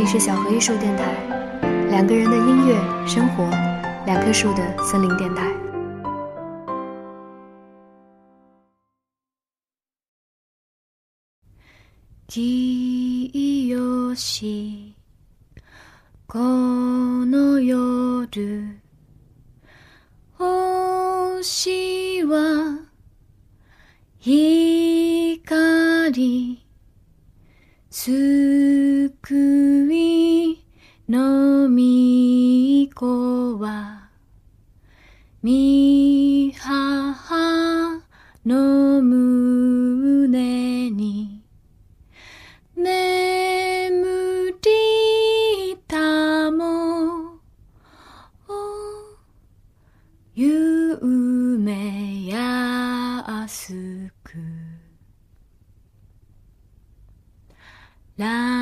这里是小河艺术电台，两个人的音乐生活，两棵树的森林电台。清しこの夜星は光 救いの御子はみははのむ啦。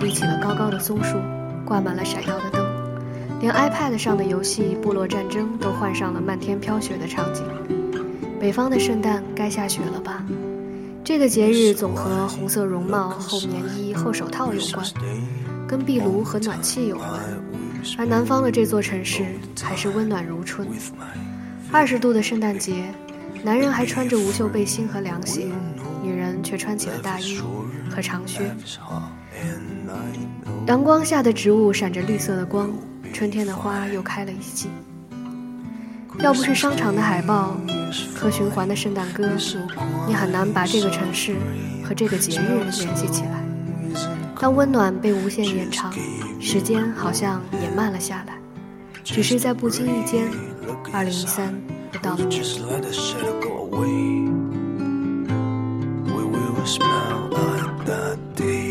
立起了高高的松树，挂满了闪耀的灯，连 iPad 上的游戏《部落战争》都换上了漫天飘雪的场景。北方的圣诞该下雪了吧？这个节日总和红色绒帽、厚棉衣、厚手套有关，跟壁炉和暖气有关。而南方的这座城市还是温暖如春。二十度的圣诞节，男人还穿着无袖背心和凉鞋，却穿起了大衣和长靴。阳光下的植物闪着绿色的光，春天的花又开了一季。要不是商场的海报和循环的圣诞歌，你很难把这个城市和这个节日联系起来。当温暖被无限延长，时间好像也慢了下来，只是在不经意间，二零一三又到了年底。smell like the deep.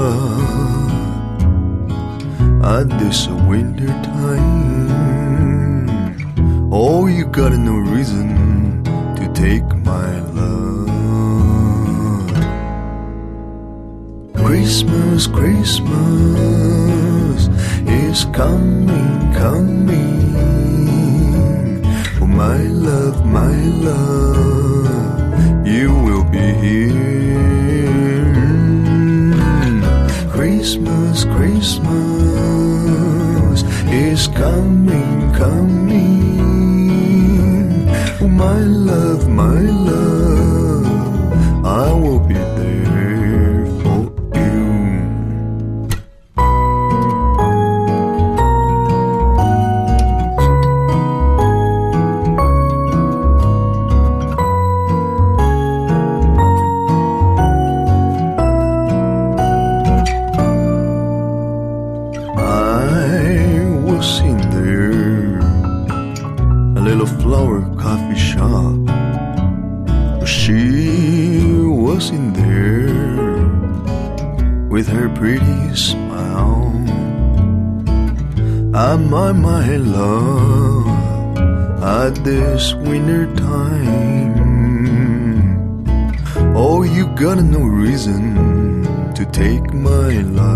Love at this winter time. Oh, you got no reason to take my love. Christmas, Christmas is coming, coming. Oh, my love, my love, you will be here. Christmas, Christmas is coming, coming. Oh, my love, my love, My love at this winter time? Oh, you got no reason to take my love.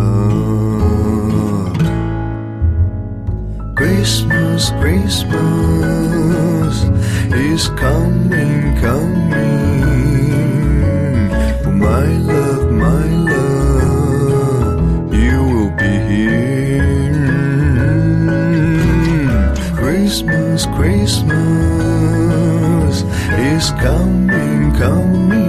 Christmas, Christmas is coming, coming. Oh, my love, Christmas, is coming, coming.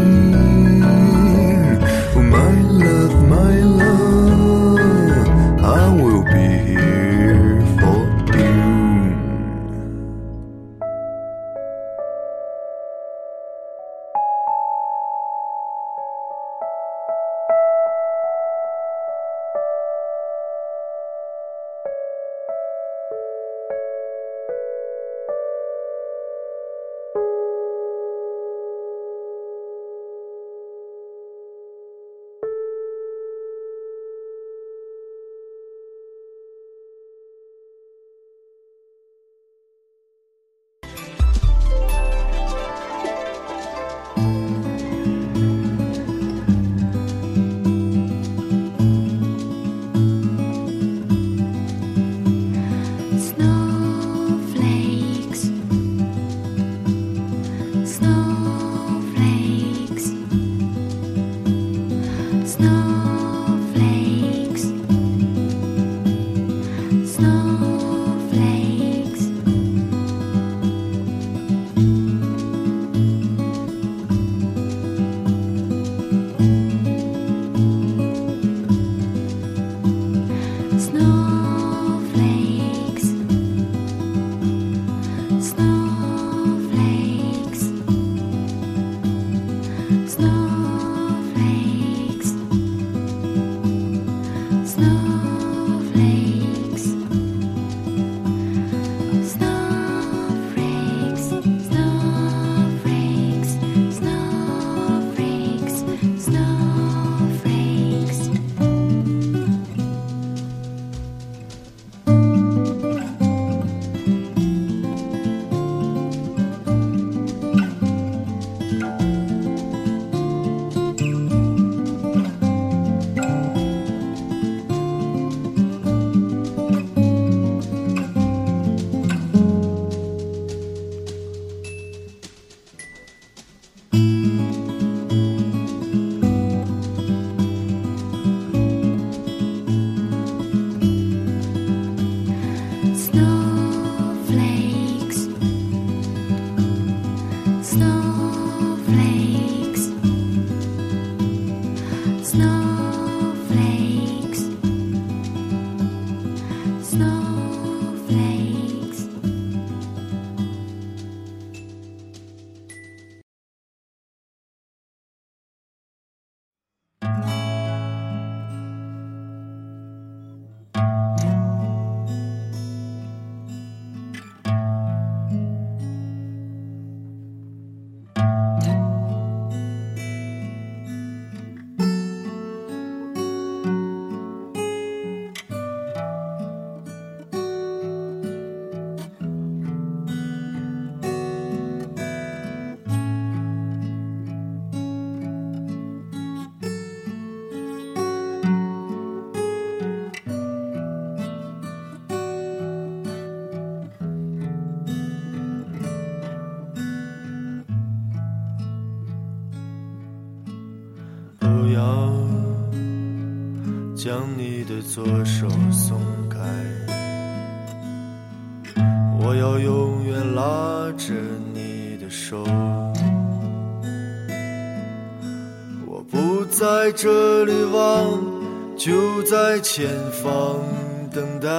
将你的左手松开，我要永远拉着你的手。我不在这里望，就在前方等待，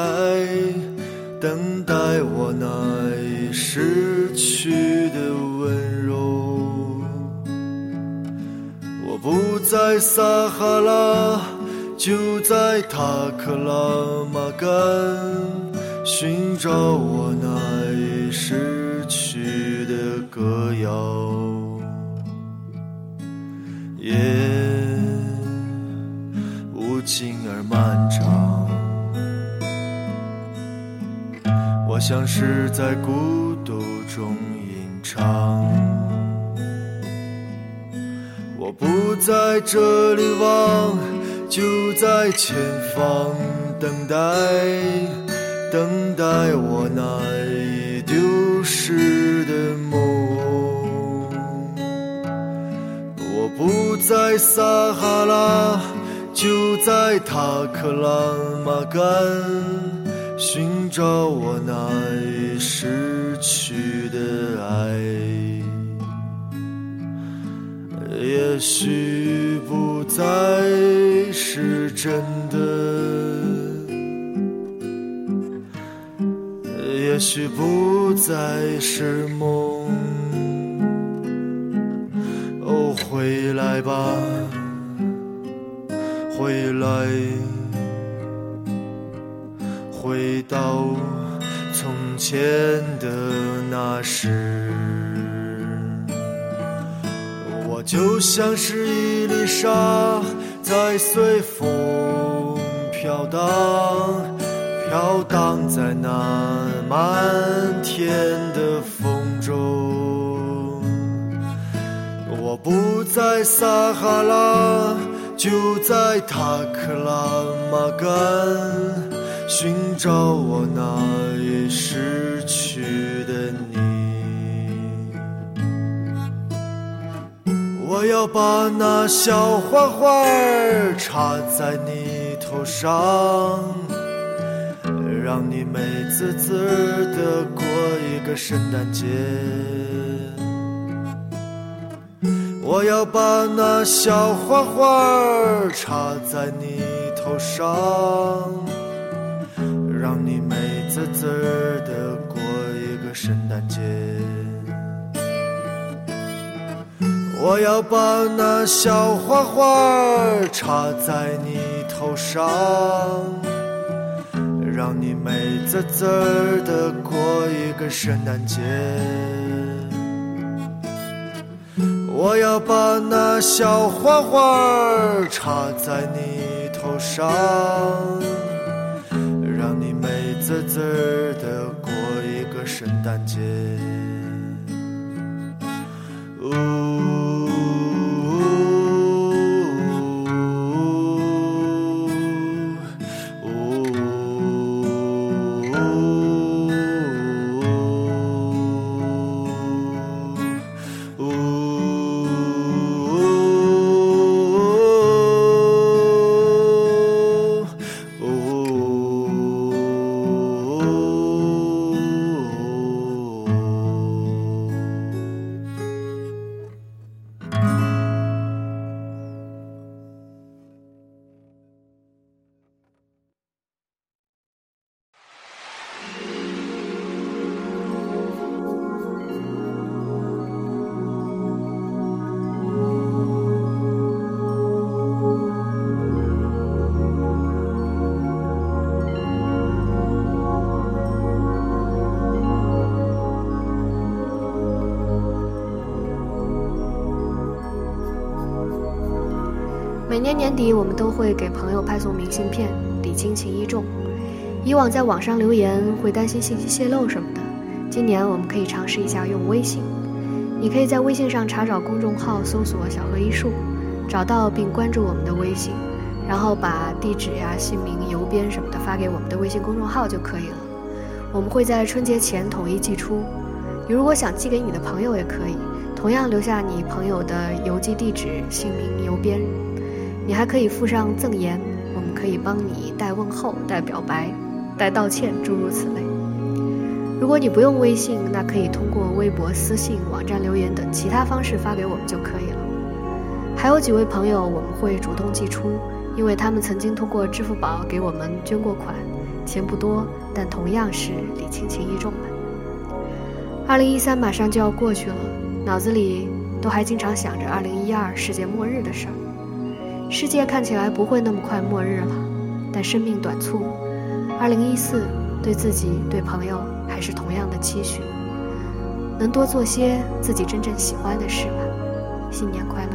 等待我那已逝去的温柔。我不在撒哈拉，就在塔克拉玛干，寻找我那已失去的歌谣，夜无尽而漫长，我像是在孤独中吟唱。我不在这里望，就在前方等待，等待我那已丢失的梦。我不在撒哈拉，就在塔克拉玛干，寻找我那已失去的爱。也许不再是真的，也许不再是梦。哦，回来吧，回来，回到从前的那时。我就像是一粒沙，在随风飘荡，飘荡在那漫天的风中。我不在撒哈拉，就在塔克拉玛干，寻找我那已失去的你。我要把那小花花儿插在你头上，让你美滋滋的过一个圣诞节。我要把那小花花儿插在你头上，让你美滋滋的过一个圣诞节。我要把那小花花儿插在你头上，让你美滋滋的过一个圣诞节。我要把那小花花儿插在你头上，让你美滋滋的过一个圣诞节。每年年底，我们都会给朋友派送明信片，礼轻情意重。以往在网上留言会担心信息泄露什么的，今年我们可以尝试一下用微信。你可以在微信上查找公众号，搜索“小河一树”，找到并关注我们的微信，然后把地址呀、姓名、邮编什么的发给我们的微信公众号就可以了。我们会在春节前统一寄出。你如果想寄给你的朋友也可以，同样留下你朋友的邮寄地址、姓名、邮编。你还可以附上赠言，我们可以帮你代问候、代表白、代道歉，诸如此类。如果你不用微信，那可以通过微博、私信、网站留言等其他方式发给我们就可以了。还有几位朋友我们会主动寄出，因为他们曾经通过支付宝给我们捐过款，钱不多，但同样是礼轻情意重的。二零一三马上就要过去了，脑子里都还经常想着二零一二世界末日的事儿。世界看起来不会那么快末日了，但生命短促。二零一四对自己、对朋友还是同样的期许。能多做些自己真正喜欢的事吧。新年快乐